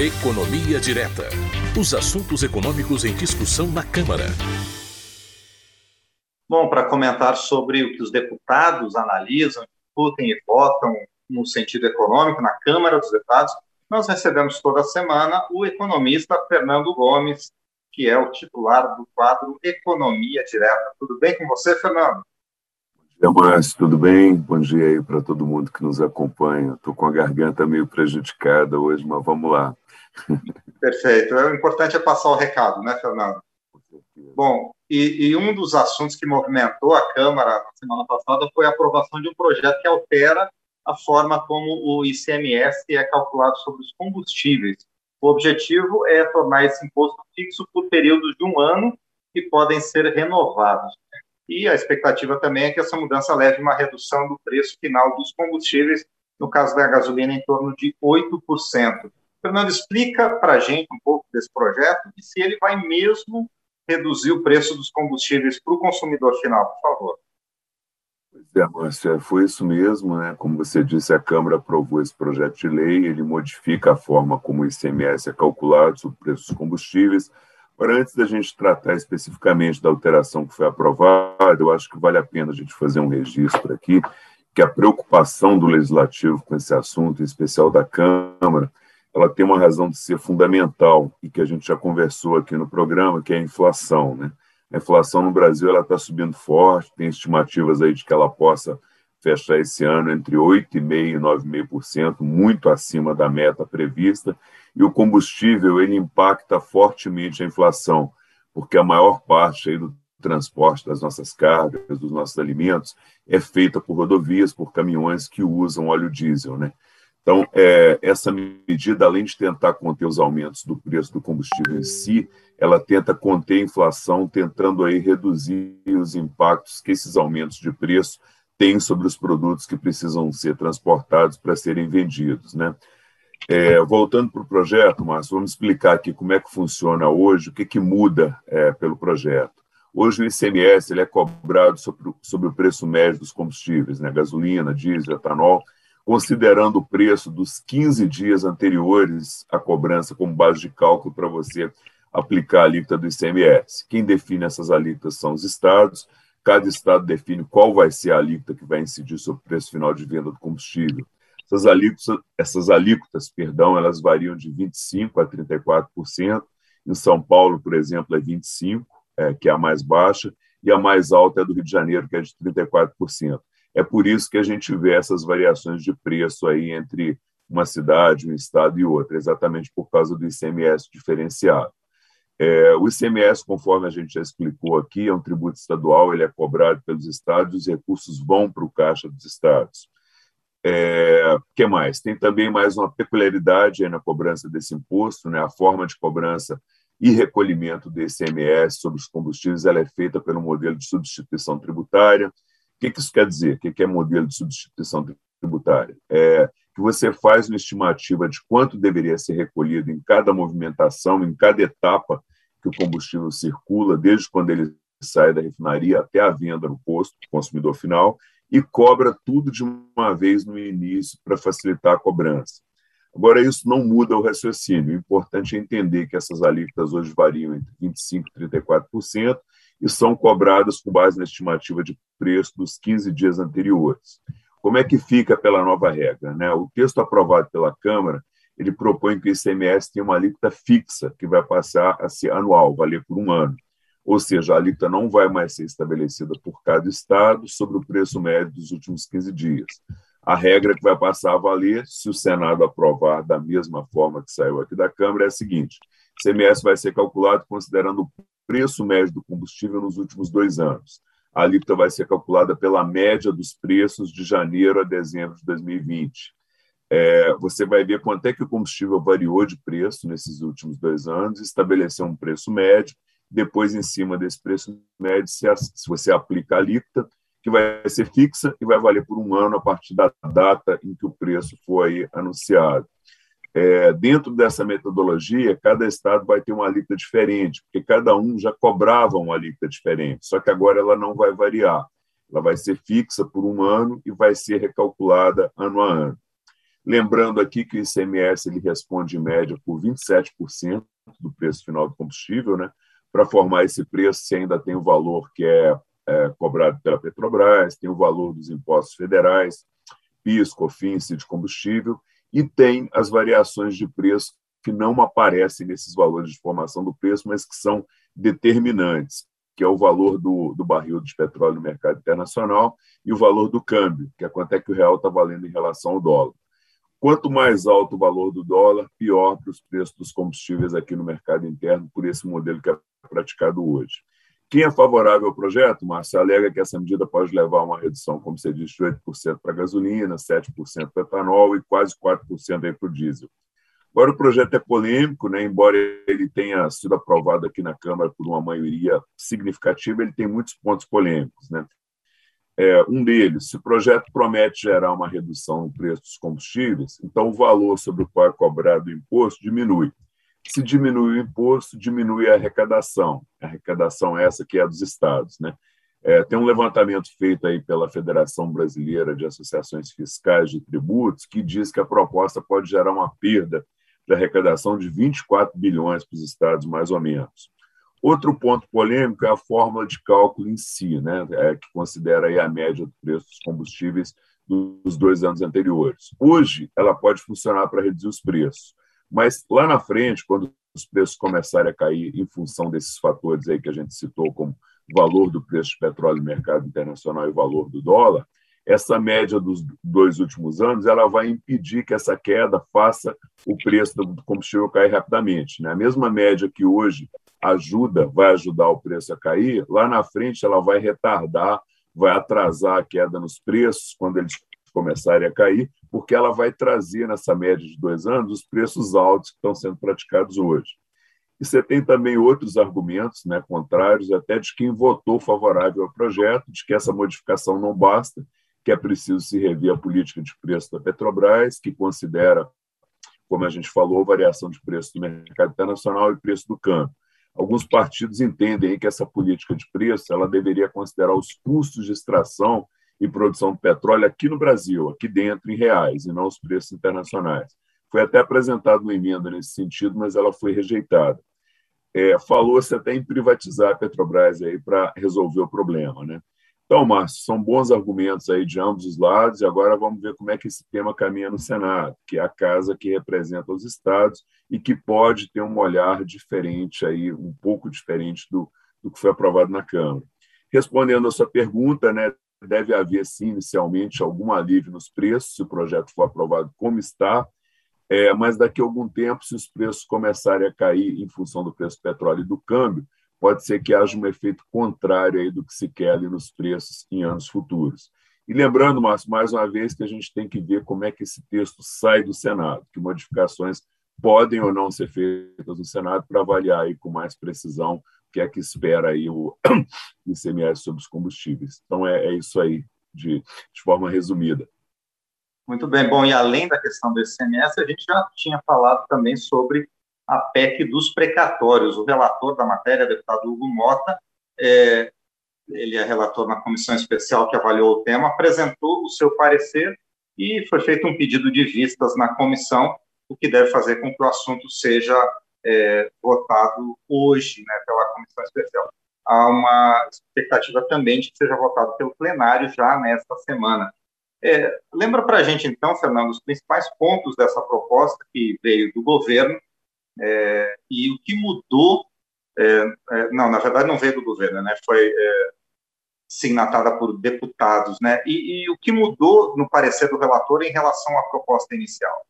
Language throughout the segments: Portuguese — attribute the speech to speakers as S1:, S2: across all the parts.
S1: Economia Direta. Os assuntos econômicos em discussão na Câmara.
S2: Bom, para comentar sobre o que os deputados analisam, discutem e votam no sentido econômico na Câmara dos Deputados, nós recebemos toda semana o economista Fernando Gomes, que é o titular do quadro Economia Direta. Tudo bem com você, Fernando?
S3: Dia, Márcio, tudo bem? Bom dia aí para todo mundo que nos acompanha. Estou com a garganta meio prejudicada hoje, mas vamos lá.
S2: Perfeito. O importante é passar o recado, né, Fernando? Bom, e, e, um dos assuntos que movimentou a Câmara na semana passada foi a aprovação de um projeto que altera a forma como o ICMS é calculado sobre os combustíveis. O objetivo é tornar esse imposto fixo por períodos de um ano que podem ser renovados. E a expectativa também é que essa mudança leve uma redução do preço final dos combustíveis, no caso da gasolina, em torno de 8%. Fernando, explica para a gente um pouco desse projeto e se ele vai mesmo reduzir o preço dos combustíveis para o consumidor final, por favor.
S3: Pois é, Márcia, foi isso mesmo, né? Como você disse, a Câmara aprovou esse projeto de lei, ele modifica a forma como o ICMS é calculado sobre o preço dos combustíveis. Agora, antes da gente tratar especificamente da alteração que foi aprovada, eu acho que vale a pena a gente fazer um registro aqui, que a preocupação do Legislativo com esse assunto, em especial da Câmara, ela tem uma razão de ser fundamental e que a gente já conversou aqui no programa, que é a inflação, né? A inflação no Brasil ela está subindo forte, tem estimativas aí de que ela possa fechar esse ano entre 8,5% e 9,5%, muito acima da meta prevista, e o combustível ele impacta fortemente a inflação, porque a maior parte do transporte das nossas cargas, dos nossos alimentos, é feita por rodovias, por caminhões que usam óleo diesel, né? Então, é, essa medida, além de tentar conter os aumentos do preço do combustível em si, ela tenta conter a inflação, tentando aí reduzir os impactos que esses aumentos de preço têm sobre os produtos que precisam ser transportados para serem vendidos, né? É, voltando para o projeto, Márcio, vamos explicar aqui como é que funciona hoje, o que, que muda é, pelo projeto. Hoje o ICMS ele é cobrado sobre, sobre o preço médio dos combustíveis, né? gasolina, diesel, etanol, considerando o preço dos 15 dias anteriores à cobrança como base de cálculo para você aplicar a alíquota do ICMS. Quem define essas alíquotas são os estados. Cada estado define qual vai ser a alíquota que vai incidir sobre o preço final de venda do combustível. Essas alíquotas, essas alíquotas perdão, elas variam de 25% a 34%. Em São Paulo, por exemplo, é 25%, é, que é a mais baixa, e a mais alta é do Rio de Janeiro, que é de 34%. É por isso que a gente vê essas variações de preço aí entre uma cidade, um estado e outra, exatamente por causa do ICMS diferenciado. É, o ICMS, conforme a gente já explicou aqui, é um tributo estadual, ele é cobrado pelos estados, os recursos vão para o caixa dos estados. É, que mais? Tem também mais uma peculiaridade na cobrança desse imposto, né? A forma de cobrança e recolhimento do ICMS sobre os combustíveis ela é feita pelo modelo de substituição tributária, que, que isso quer dizer? O que, que é modelo de substituição tributária? É que você faz uma estimativa de quanto deveria ser recolhido em cada movimentação, em cada etapa que o combustível circula, desde quando ele sai da refinaria até a venda no posto do consumidor final, e cobra tudo de uma vez no início para facilitar a cobrança. Agora, isso não muda o raciocínio. O importante é entender que essas alíquotas hoje variam entre 25% e 34%, e são cobradas com base na estimativa de preço dos 15 dias anteriores. Como é que fica pela nova regra? Né? O texto aprovado pela Câmara ele propõe que o ICMS tenha uma alíquota fixa, que vai passar a ser anual, valer por um ano. Ou seja, a alíquota não vai mais ser estabelecida por cada estado sobre o preço médio dos últimos 15 dias. A regra que vai passar a valer, se o Senado aprovar da mesma forma que saiu aqui da Câmara, é a seguinte: o ICMS vai ser calculado considerando o preço médio do combustível nos últimos dois anos. A alíquota vai ser calculada pela média dos preços de janeiro a dezembro de 2020. É, você vai ver quanto é que o combustível variou de preço nesses últimos dois anos, estabelecer um preço médio, depois, em cima desse preço médio, se, se você aplica a alíquota, que vai ser fixa e vai valer por um ano a partir da data em que o preço foi anunciado. É, dentro dessa metodologia, cada estado vai ter uma alíquota diferente, porque cada um já cobrava uma alíquota diferente, só que agora ela não vai variar. Ela vai ser fixa por um ano e vai ser recalculada ano a ano. Lembrando aqui que o ICMS ele responde em média por 27% do preço final do combustível, né? Para formar esse preço, você ainda tem o valor que é, é cobrado pela Petrobras, tem o valor dos impostos federais, PIS, COFINS de combustível, e tem as variações de preço que não aparecem nesses valores de formação do preço, mas que são determinantes, que é o valor do, do barril de petróleo no mercado internacional e o valor do câmbio, que é quanto é que o real está valendo em relação ao dólar. Quanto mais alto o valor do dólar, pior para os preços dos combustíveis aqui no mercado interno, por esse modelo que é praticado hoje. Quem é favorável ao projeto, Márcio, alega que essa medida pode levar a uma redução, como você disse, de 8% para a gasolina, 7% para etanol e quase 4% para o diesel. Agora, o projeto é polêmico, né? embora ele tenha sido aprovado aqui na Câmara por uma maioria significativa, ele tem muitos pontos polêmicos. Né? É, um deles, se o projeto promete gerar uma redução no preço dos combustíveis, então o valor sobre o qual é cobrado o imposto diminui. Se diminui o imposto, diminui a arrecadação. A arrecadação é essa que é dos estados. Né? É, tem um levantamento feito aí pela Federação Brasileira de Associações Fiscais de Tributos que diz que a proposta pode gerar uma perda de arrecadação de 24 bilhões para os estados, mais ou menos. Outro ponto polêmico é a fórmula de cálculo em si, né, é, que considera a média do preço dos combustíveis dos dois anos anteriores. Hoje, ela pode funcionar para reduzir os preços, mas lá na frente, quando os preços começarem a cair em função desses fatores aí que a gente citou, como valor do preço de petróleo no mercado internacional e valor do dólar, essa média dos dois últimos anos ela vai impedir que essa queda faça o preço do combustível cair rapidamente. Né? A mesma média que hoje ajuda, vai ajudar o preço a cair, lá na frente ela vai retardar, vai atrasar a queda nos preços quando eles começarem a cair, porque ela vai trazer nessa média de dois anos os preços altos que estão sendo praticados hoje. E você tem também outros argumentos né, contrários, até de quem votou favorável ao projeto, de que essa modificação não basta, que é preciso se rever a política de preço da Petrobras, que considera, como a gente falou, variação de preço do mercado internacional e preço do câmbio. Alguns partidos entendem que essa política de preço ela deveria considerar os custos de extração e produção de petróleo aqui no Brasil, aqui dentro, em reais, e não os preços internacionais. Foi até apresentada uma emenda nesse sentido, mas ela foi rejeitada. É, Falou-se até em privatizar a Petrobras para resolver o problema. Né? Então, Márcio, são bons argumentos aí de ambos os lados, e agora vamos ver como é que esse tema caminha no Senado, que é a casa que representa os estados e que pode ter um olhar diferente, aí, um pouco diferente do, do que foi aprovado na Câmara. Respondendo a sua pergunta, né, deve haver, sim, inicialmente, algum alívio nos preços, se o projeto for aprovado como está, é, mas daqui a algum tempo, se os preços começarem a cair em função do preço do petróleo e do câmbio, pode ser que haja um efeito contrário aí do que se quer ali nos preços em anos futuros. E lembrando, Márcio, mais uma vez que a gente tem que ver como é que esse texto sai do Senado, que modificações podem ou não ser feitas no Senado para avaliar aí com mais precisão que é que espera aí o ICMS sobre os combustíveis. Então, é, é isso aí, de, de forma resumida.
S2: Muito bem. Bom, e além da questão do ICMS, a gente já tinha falado também sobre a PEC dos precatórios. O relator da matéria, deputado Hugo Mota, é, ele é relator na comissão especial que avaliou o tema, apresentou o seu parecer e foi feito um pedido de vistas na comissão, o que deve fazer com que o assunto seja é, votado hoje né, pela comissão especial. Há uma expectativa também de que seja votado pelo plenário já nesta semana. É, lembra para a gente, então, Fernando, os principais pontos dessa proposta que veio do governo é, e o que mudou, é, é, não, na verdade não veio do governo, né? Foi é, signatada por deputados, né? E, e, o que mudou no parecer do relator em relação à proposta inicial?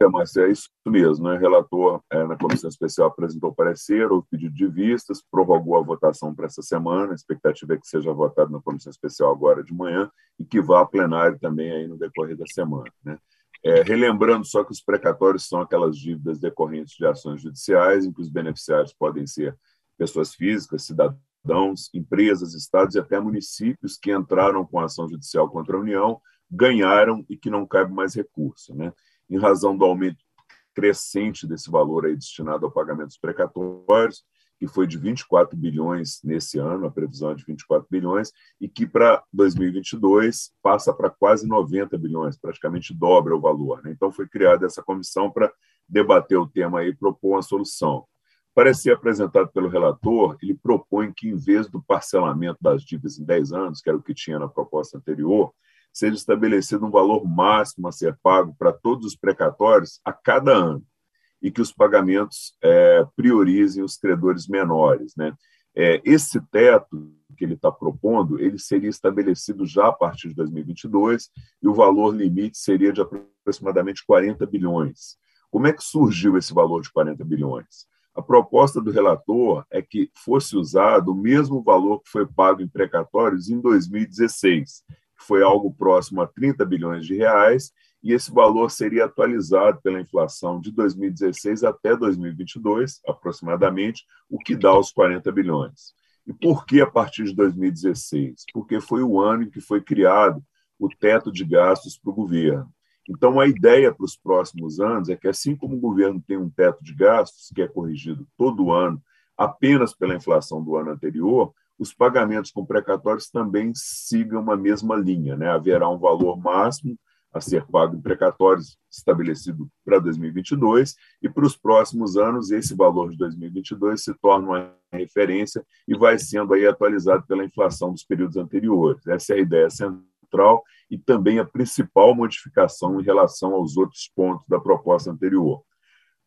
S3: É, mas é isso mesmo, né? O relator é, na comissão especial apresentou parecer, o pedido de vistas, prorrogou a votação para essa semana, a expectativa é que seja votado na comissão especial agora de manhã e que vá a plenário também aí no decorrer da semana, né? É, relembrando só que os precatórios são aquelas dívidas decorrentes de ações judiciais, em que os beneficiários podem ser pessoas físicas, cidadãos, empresas, estados e até municípios que entraram com ação judicial contra a União, ganharam e que não cabe mais recurso. Né? Em razão do aumento crescente desse valor aí destinado ao pagamento dos precatórios, que foi de 24 bilhões nesse ano, a previsão é de 24 bilhões, e que para 2022 passa para quase 90 bilhões, praticamente dobra o valor. Né? Então foi criada essa comissão para debater o tema e propor uma solução. Ser apresentado pelo relator, ele propõe que, em vez do parcelamento das dívidas em 10 anos, que era o que tinha na proposta anterior, seja estabelecido um valor máximo a ser pago para todos os precatórios a cada ano e que os pagamentos é, priorizem os credores menores. Né? É, esse teto que ele está propondo, ele seria estabelecido já a partir de 2022 e o valor limite seria de aproximadamente 40 bilhões. Como é que surgiu esse valor de 40 bilhões? A proposta do relator é que fosse usado o mesmo valor que foi pago em precatórios em 2016, que foi algo próximo a 30 bilhões de reais, e esse valor seria atualizado pela inflação de 2016 até 2022, aproximadamente, o que dá os 40 bilhões. E por que a partir de 2016? Porque foi o ano em que foi criado o teto de gastos para o governo. Então, a ideia para os próximos anos é que, assim como o governo tem um teto de gastos, que é corrigido todo ano apenas pela inflação do ano anterior, os pagamentos com precatórios também sigam a mesma linha. Né? Haverá um valor máximo a ser pago em precatórios estabelecido para 2022 e para os próximos anos esse valor de 2022 se torna uma referência e vai sendo aí atualizado pela inflação dos períodos anteriores. Essa é a ideia central central e também a principal modificação em relação aos outros pontos da proposta anterior.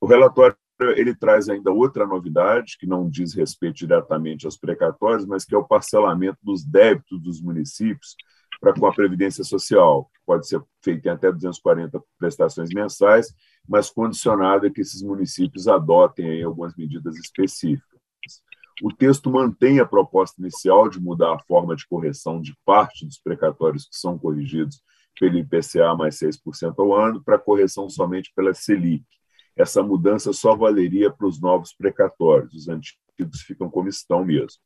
S3: O relatório ele traz ainda outra novidade, que não diz respeito diretamente aos precatórios, mas que é o parcelamento dos débitos dos municípios para com a Previdência Social, que pode ser feito em até 240 prestações mensais, mas condicionado a que esses municípios adotem algumas medidas específicas. O texto mantém a proposta inicial de mudar a forma de correção de parte dos precatórios que são corrigidos pelo IPCA mais 6% ao ano para correção somente pela Selic. Essa mudança só valeria para os novos precatórios, os antigos ficam como estão mesmo.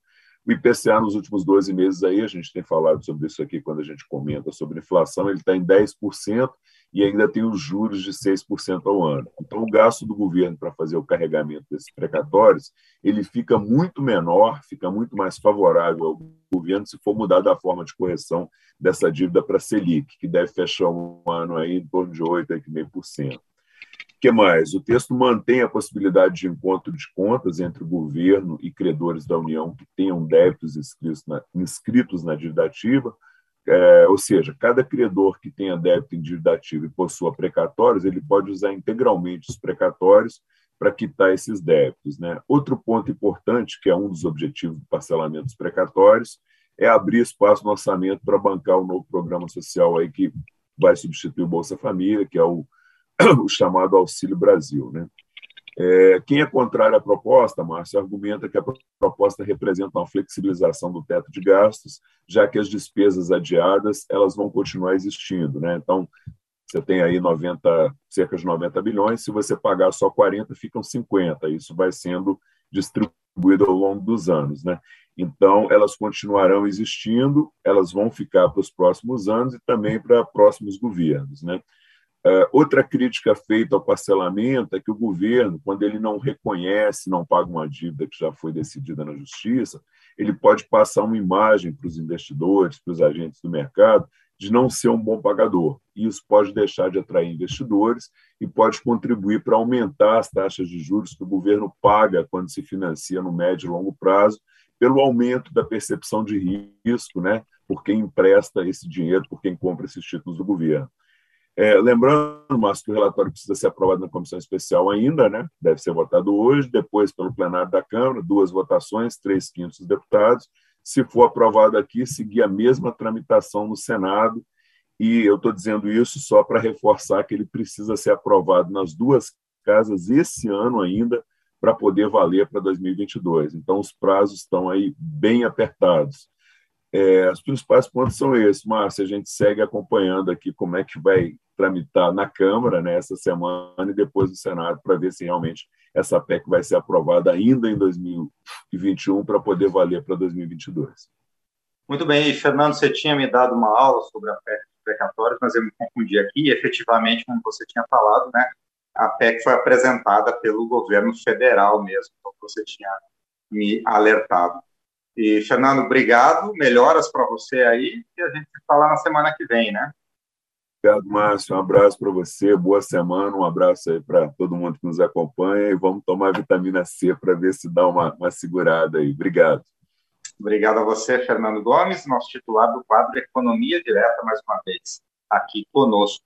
S3: O IPCA nos últimos 12 meses aí, a gente tem falado sobre isso aqui quando a gente comenta sobre inflação, ele está em 10%, e ainda tem os juros de 6% ao ano. Então, o gasto do governo para fazer o carregamento desses precatórios, ele fica muito menor, fica muito mais favorável ao governo se for mudar a forma de correção dessa dívida para a Selic, que deve fechar um ano aí em torno de 8, 8,5%. Que mais? O texto mantém a possibilidade de encontro de contas entre o governo e credores da União que tenham débitos inscritos na, inscritos na dívida ativa, é, ou seja, cada credor que tenha débito em dívida ativa e possua precatórios, ele pode usar integralmente os precatórios para quitar esses débitos. Né? Outro ponto importante, que é um dos objetivos do parcelamento dos precatórios, é abrir espaço no orçamento para bancar o novo programa social aí que vai substituir o Bolsa Família, que é o, o chamado Auxílio Brasil. Né? É, quem é contrário à proposta, Márcio, argumenta que a proposta representa uma flexibilização do teto de gastos, já que as despesas adiadas elas vão continuar existindo. Né? Então, você tem aí 90, cerca de 90 bilhões, se você pagar só 40, ficam 50. Isso vai sendo distribuído ao longo dos anos. Né? Então, elas continuarão existindo, elas vão ficar para os próximos anos e também para próximos governos. Né? Uh, outra crítica feita ao parcelamento é que o governo, quando ele não reconhece, não paga uma dívida que já foi decidida na justiça, ele pode passar uma imagem para os investidores, para os agentes do mercado, de não ser um bom pagador. E isso pode deixar de atrair investidores e pode contribuir para aumentar as taxas de juros que o governo paga quando se financia no médio e longo prazo, pelo aumento da percepção de risco, né, por quem empresta esse dinheiro, por quem compra esses títulos do governo. É, lembrando, Márcio, que o relatório precisa ser aprovado na comissão especial ainda, né? deve ser votado hoje, depois pelo plenário da Câmara, duas votações, três quintos dos deputados. Se for aprovado aqui, seguir a mesma tramitação no Senado. E eu estou dizendo isso só para reforçar que ele precisa ser aprovado nas duas casas esse ano ainda, para poder valer para 2022. Então, os prazos estão aí bem apertados. É, os principais pontos são esses, Márcia. A gente segue acompanhando aqui como é que vai tramitar na Câmara né, essa semana e depois no Senado para ver se realmente essa PEC vai ser aprovada ainda em 2021 para poder valer para 2022.
S2: Muito bem, e Fernando, você tinha me dado uma aula sobre a PEC dos precatórios, mas eu me confundi aqui, e efetivamente, como você tinha falado, né, a PEC foi apresentada pelo governo federal mesmo, como você tinha me alertado. E, Fernando, obrigado, melhoras para você aí, e a gente fala na semana que vem, né?
S3: Obrigado, Márcio. Um abraço para você, boa semana, um abraço aí para todo mundo que nos acompanha e vamos tomar vitamina C para ver se dá uma, uma segurada aí. Obrigado.
S2: Obrigado a você, Fernando Gomes, nosso titular do quadro Economia Direta, mais uma vez, aqui conosco.